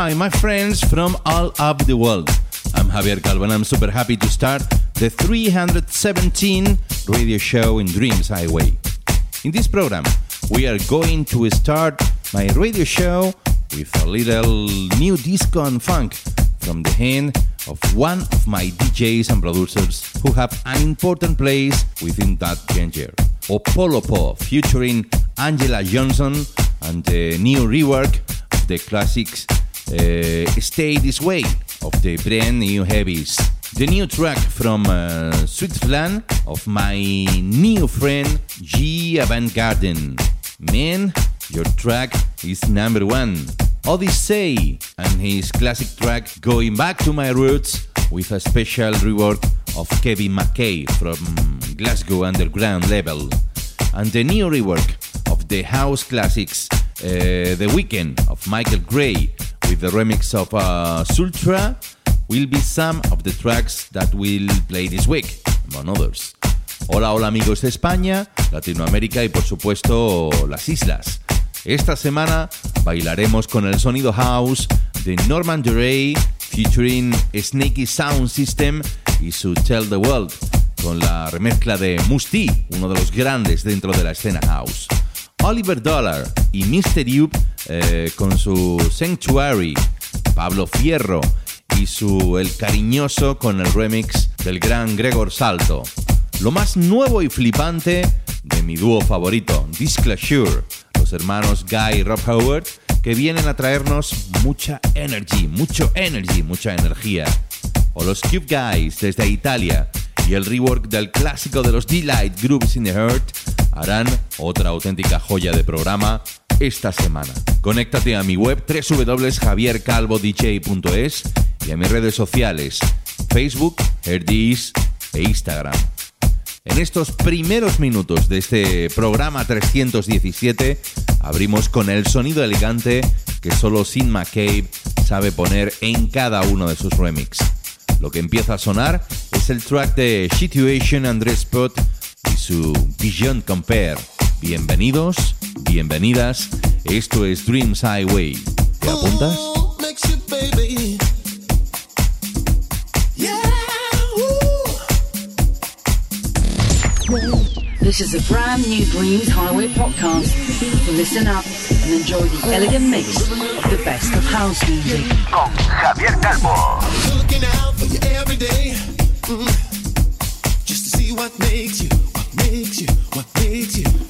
Hi, my friends from all over the world. I'm Javier Calvo and I'm super happy to start the 317 radio show in Dreams Highway. In this program, we are going to start my radio show with a little new disco and funk from the hand of one of my DJs and producers who have an important place within that genre. Opolopo featuring Angela Johnson and the new rework of the classics uh, Stay This Way of the brand new heavies. The new track from uh, Switzerland of my new friend G Avant Garden. Man, your track is number one. Odyssey and his classic track Going Back to My Roots with a special rework of Kevin McKay from Glasgow Underground Level. And the new rework of the house classics uh, The Weekend of Michael Gray with the remix of uh, Sultra will be some of the tracks that we'll play this week, among others. Hola, hola amigos de España, Latinoamérica y por supuesto las islas. Esta semana bailaremos con el sonido house de Norman Duray featuring Snaky Sound System y su Tell the World con la remezcla de Musti, uno de los grandes dentro de la escena house. Oliver Dollar y Mr. Yup eh, con su Sanctuary, Pablo Fierro y su El Cariñoso con el remix del gran Gregor Salto. Lo más nuevo y flipante de mi dúo favorito, Disclosure, los hermanos Guy y Rob Howard, que vienen a traernos mucha energy, mucho energy, mucha energía. O los Cube Guys desde Italia y el rework del clásico de los Delight Grooves in the Heart harán otra auténtica joya de programa esta semana. Conéctate a mi web www.javiercalvodj.es y a mis redes sociales Facebook, Herdis e Instagram. En estos primeros minutos de este programa 317 abrimos con el sonido elegante que solo Sin McCabe sabe poner en cada uno de sus remix. Lo que empieza a sonar es el track de Situation Andrés Spot y su Beyond Compare. Bienvenidos, bienvenidas, esto es Dreams Highway. ¿Te apuntas? This is a brand new Dreams Highway podcast. Listen up and enjoy the elegant mix of the best of house music. Con Javier Calvo. Looking out for you every day. Mm. Just to see what makes you, what makes you, what makes you.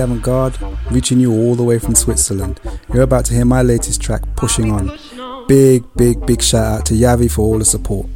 Avant-Garde, reaching you all the way from Switzerland. You're about to hear my latest track, Pushing On. Big, big, big shout out to Yavi for all the support.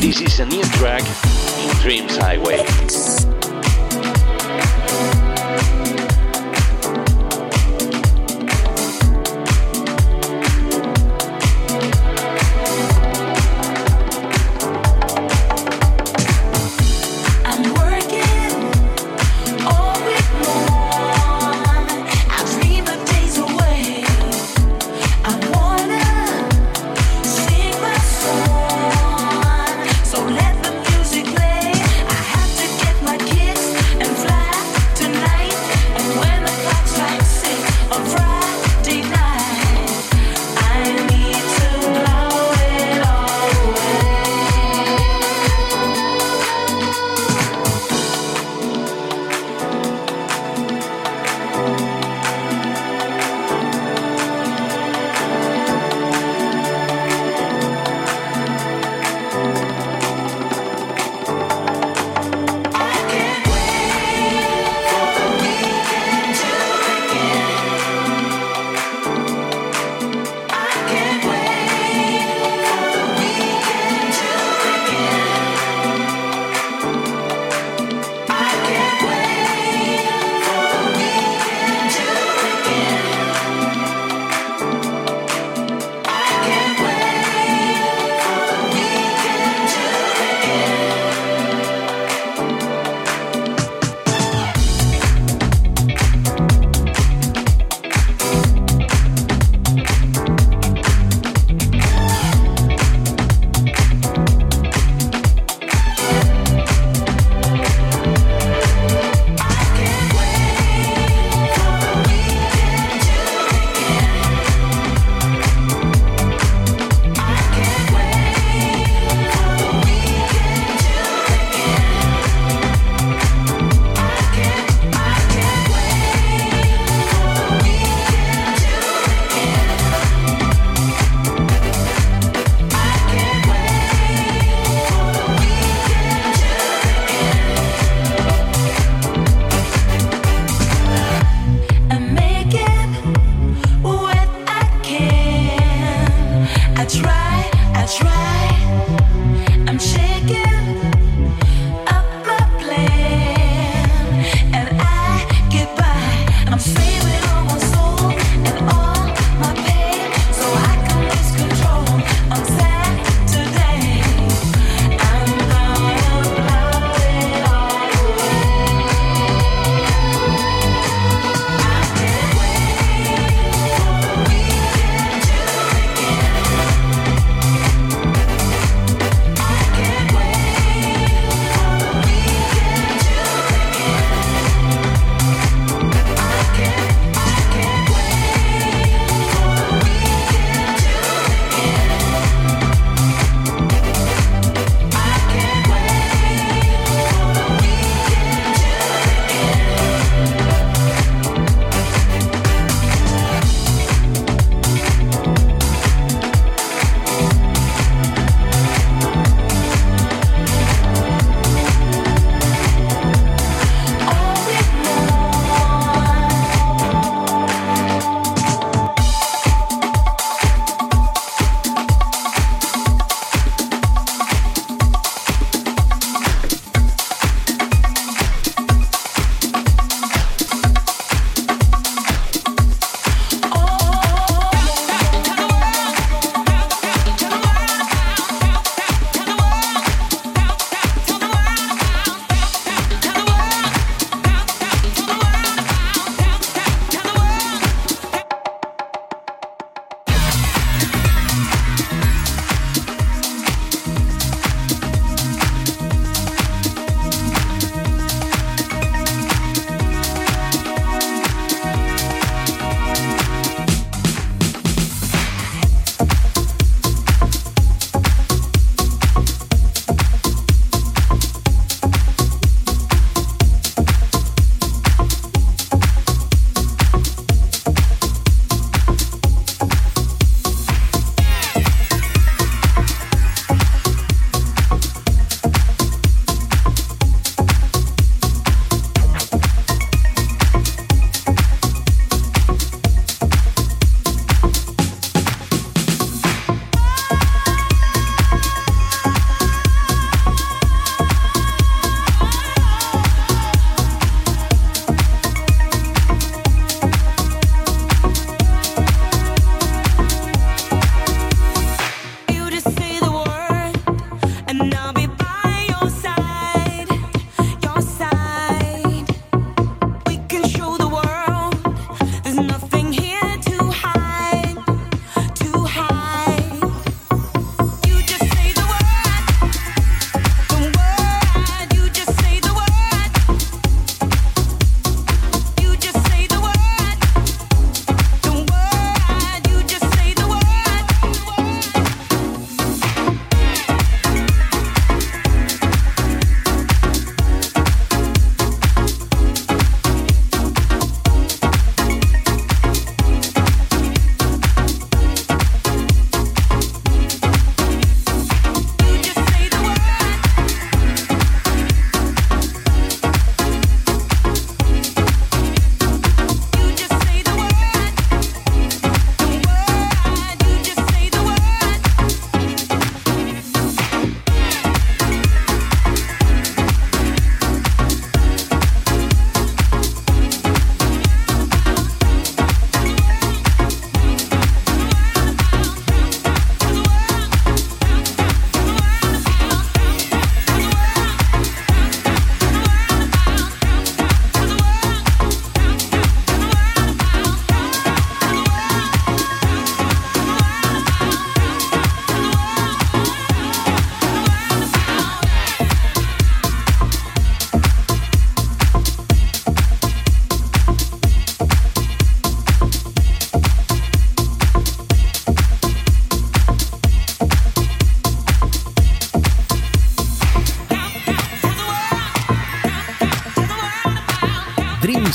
This is a new track in Dreams Highway.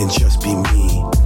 can just be me.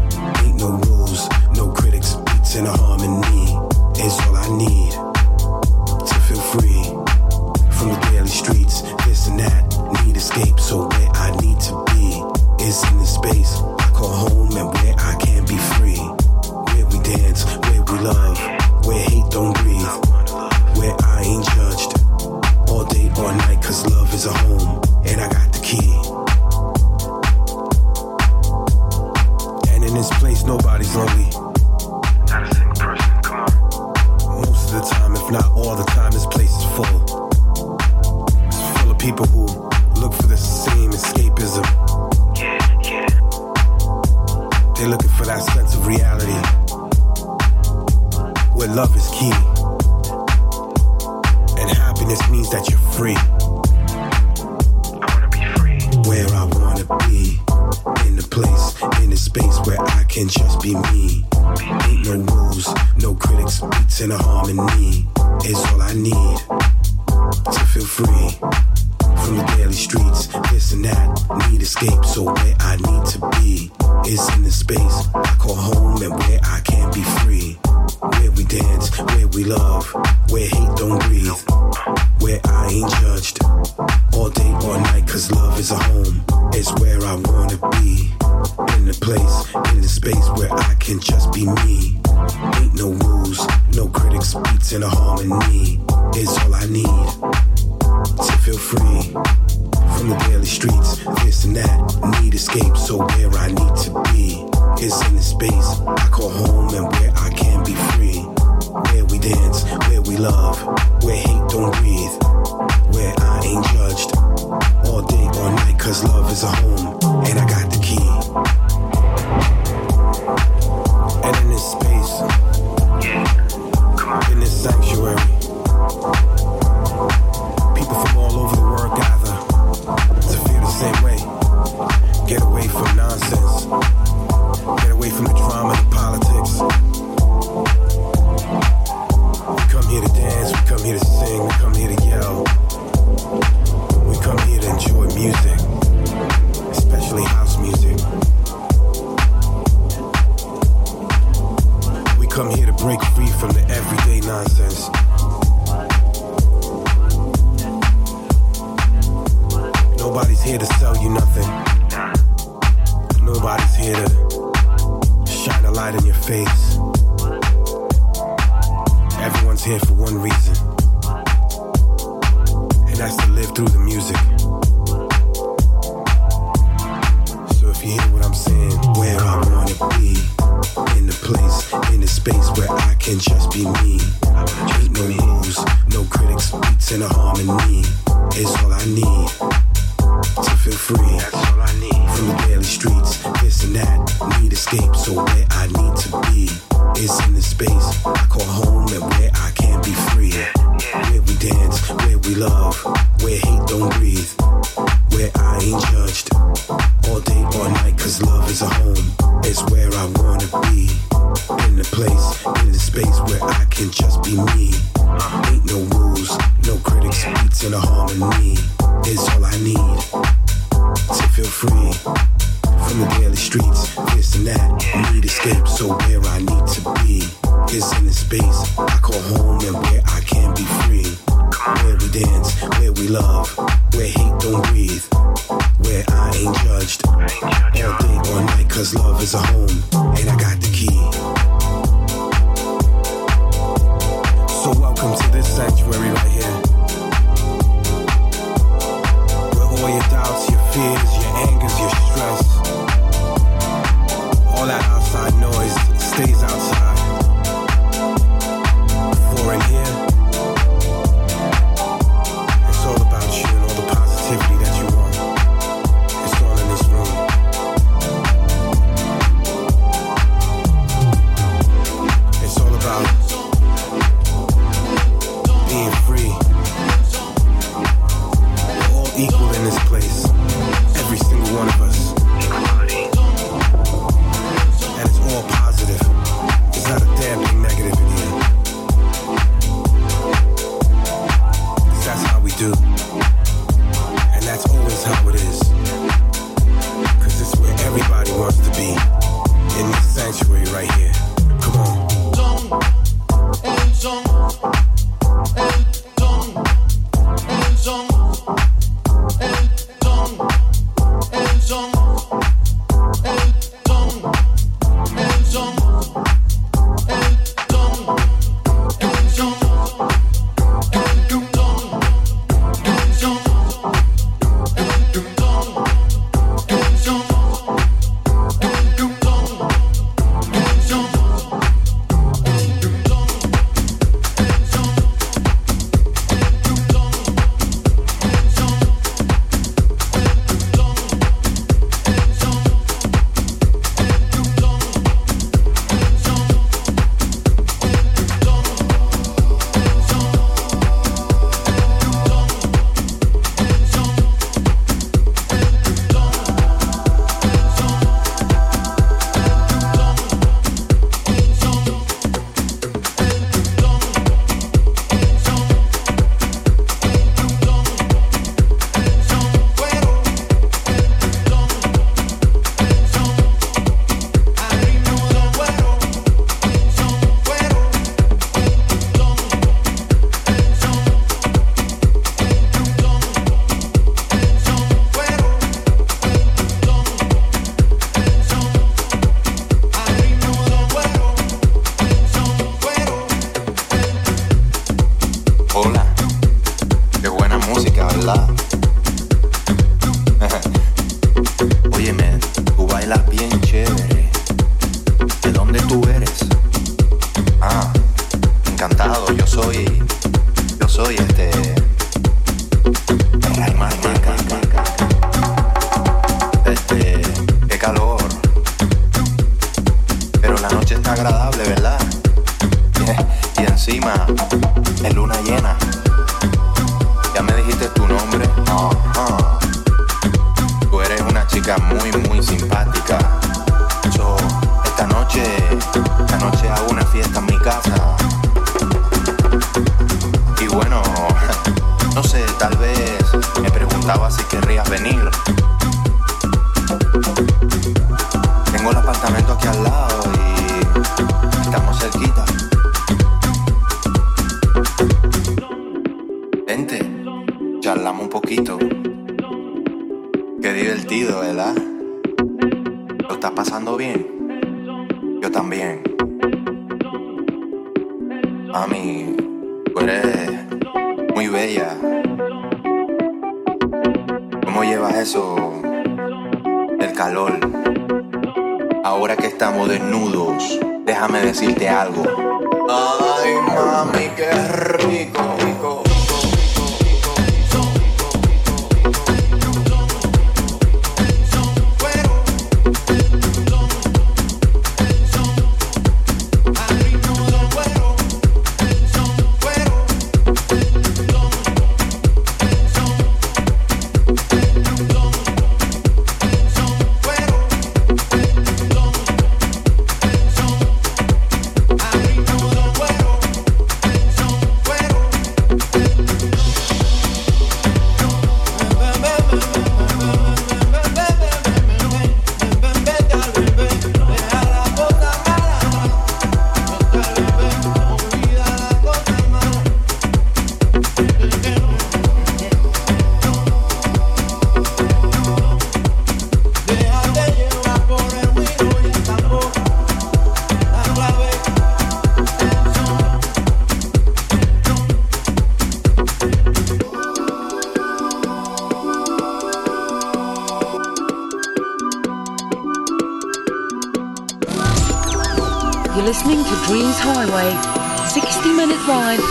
we love, where hate don't breathe, where I ain't judged. All day, all night, cause love is a home, and I got feel free from the daily streets. This and that, need escape, so where I need to be is in the space I call home and where I can be free. Where we dance, where we love, where hate don't breathe, where I ain't judged all day, all night, cause love is a home and I got the key. So welcome to this sanctuary right here. Where all your doubts, your fears, angers your stress. All that outside noise stays outside.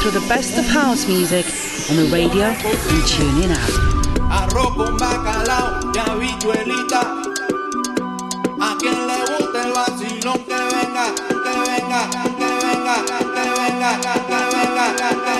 Through the best of house music on the radio and tune in app. Arroz con bacalao y habichuelita. A quien le guste el vacilón que venga, que venga, que venga, que venga, que venga, que venga.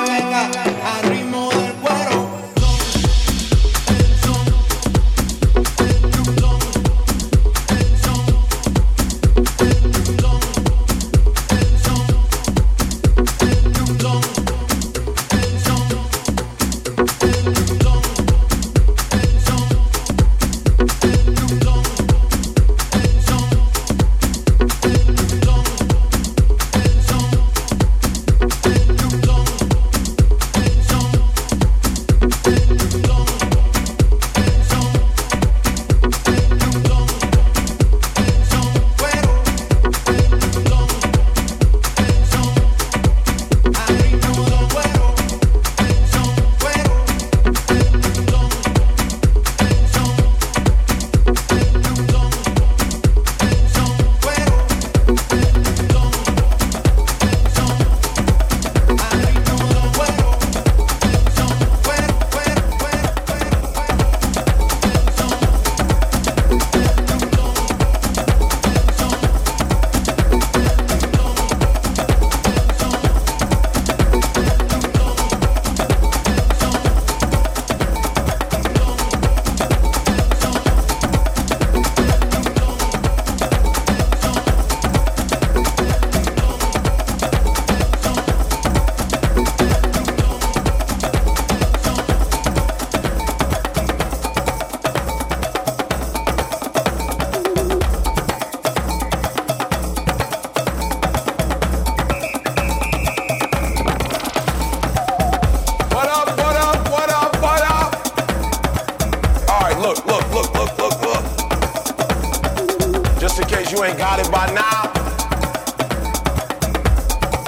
It by now,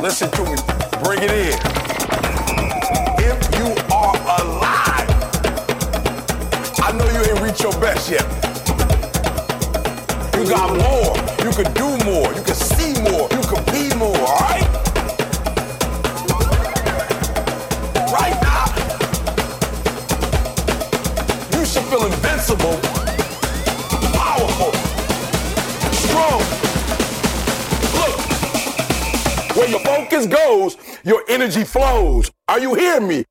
listen to me. Bring it in. If you are alive, I know you ain't reached your best yet. You got more. You could do more. You could see more. You could be more, all right? right now. You should feel invincible, where your focus goes, your energy flows. Are you hearing me?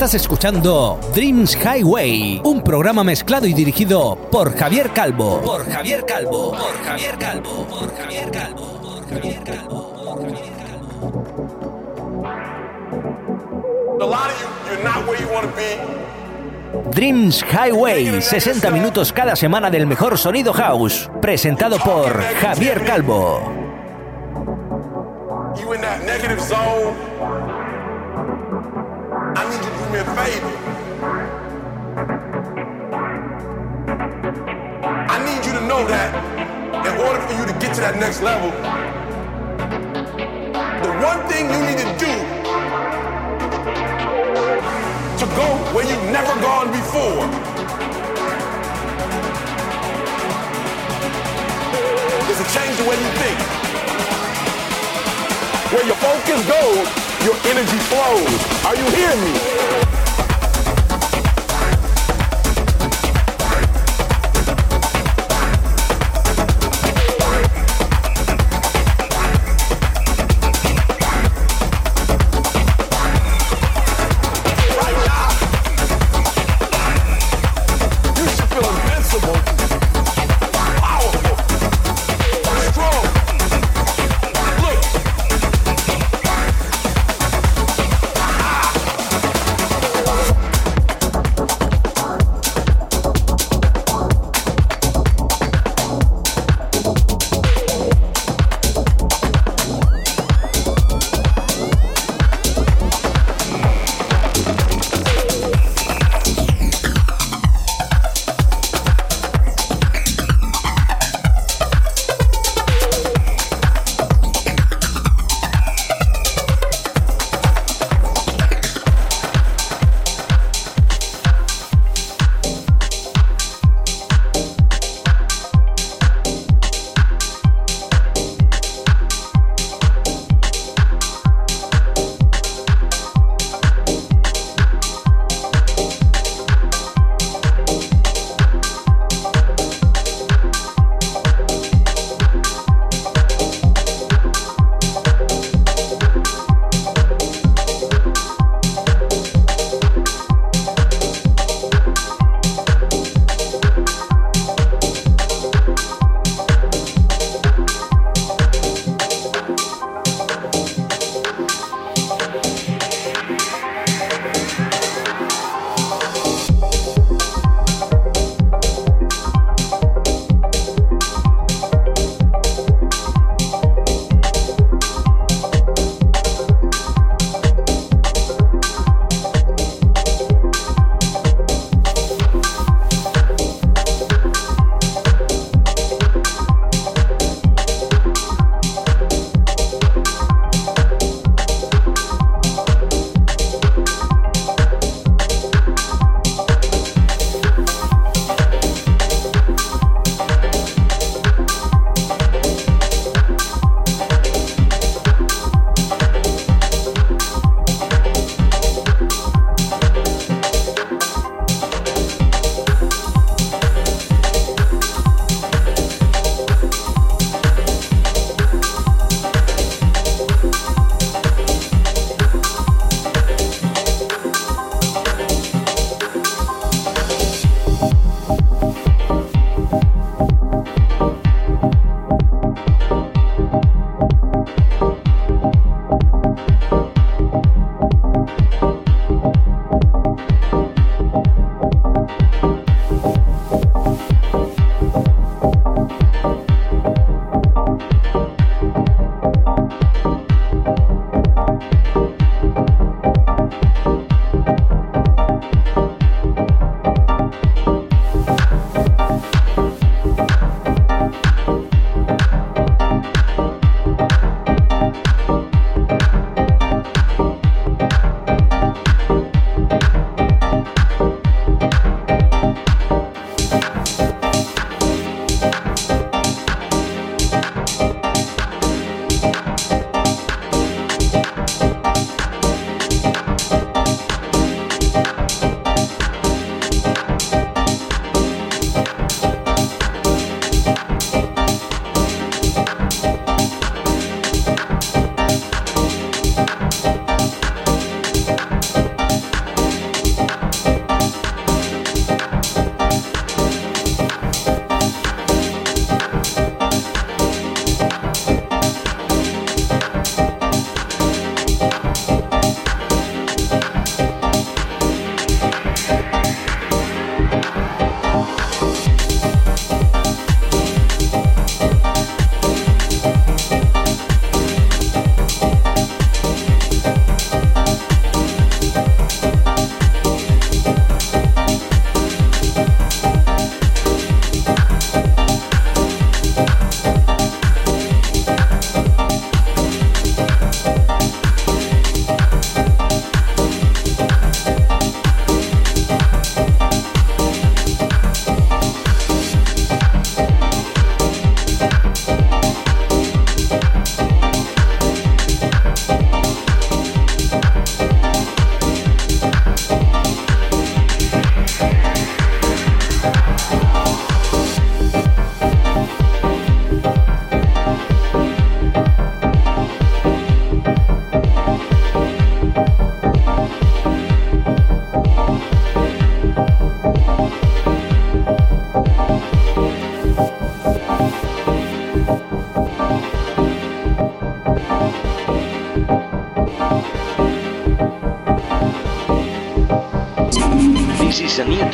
Estás escuchando Dreams Highway, un programa mezclado y dirigido por Javier Calvo. Por Javier Calvo. Por Javier Calvo. Por Javier Calvo. Por Javier Calvo. Por Javier Calvo. Dreams Highway, 60 minutos cada semana del mejor sonido house, presentado por Javier Calvo.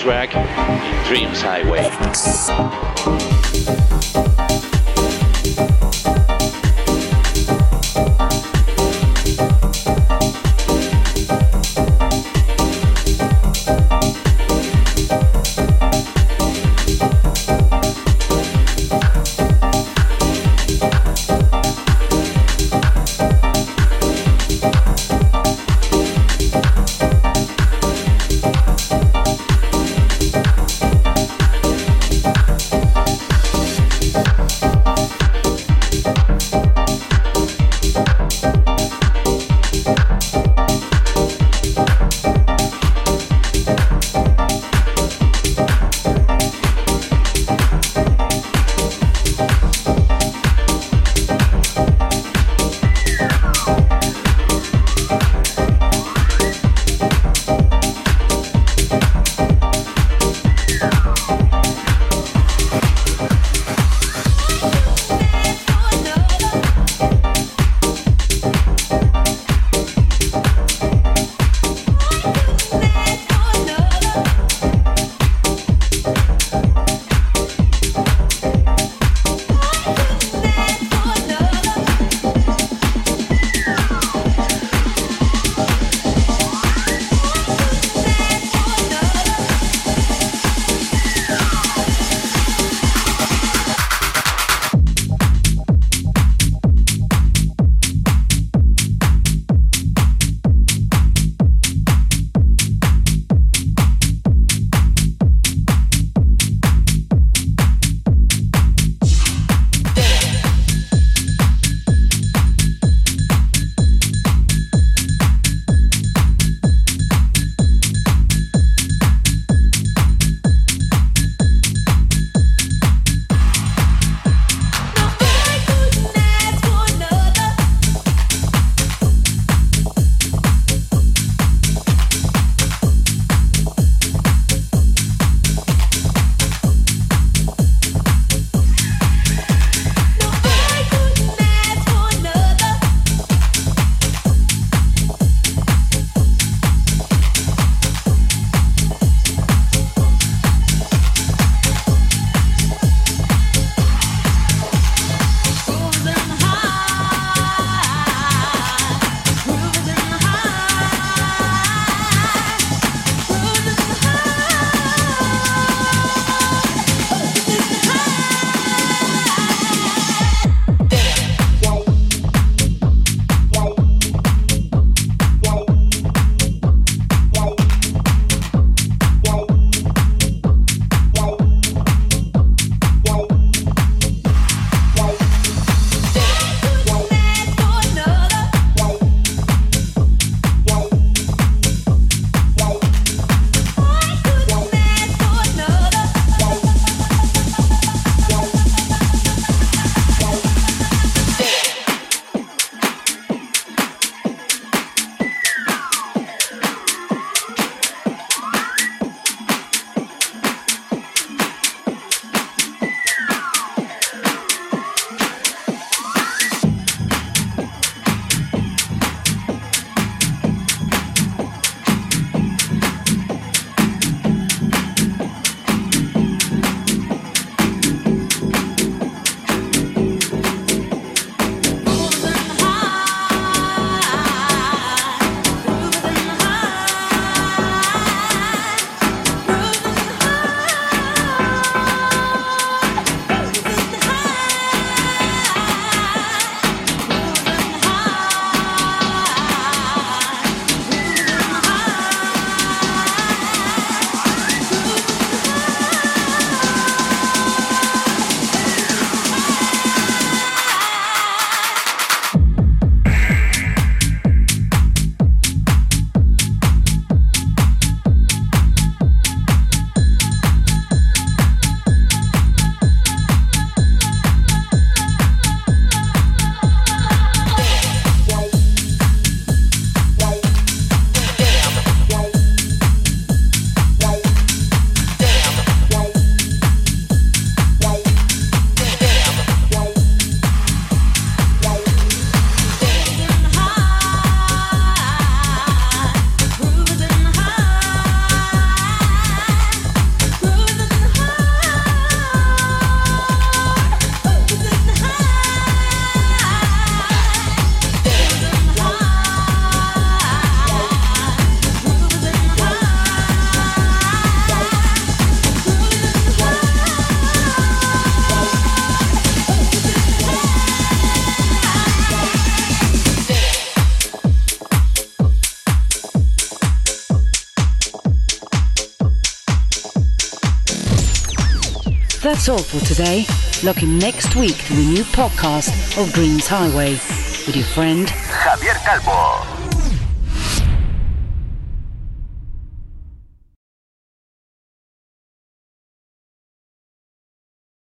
in Dreams Highway. That's all for today. Look in next week to the new podcast of Dreams Highway with your friend Javier Calvo.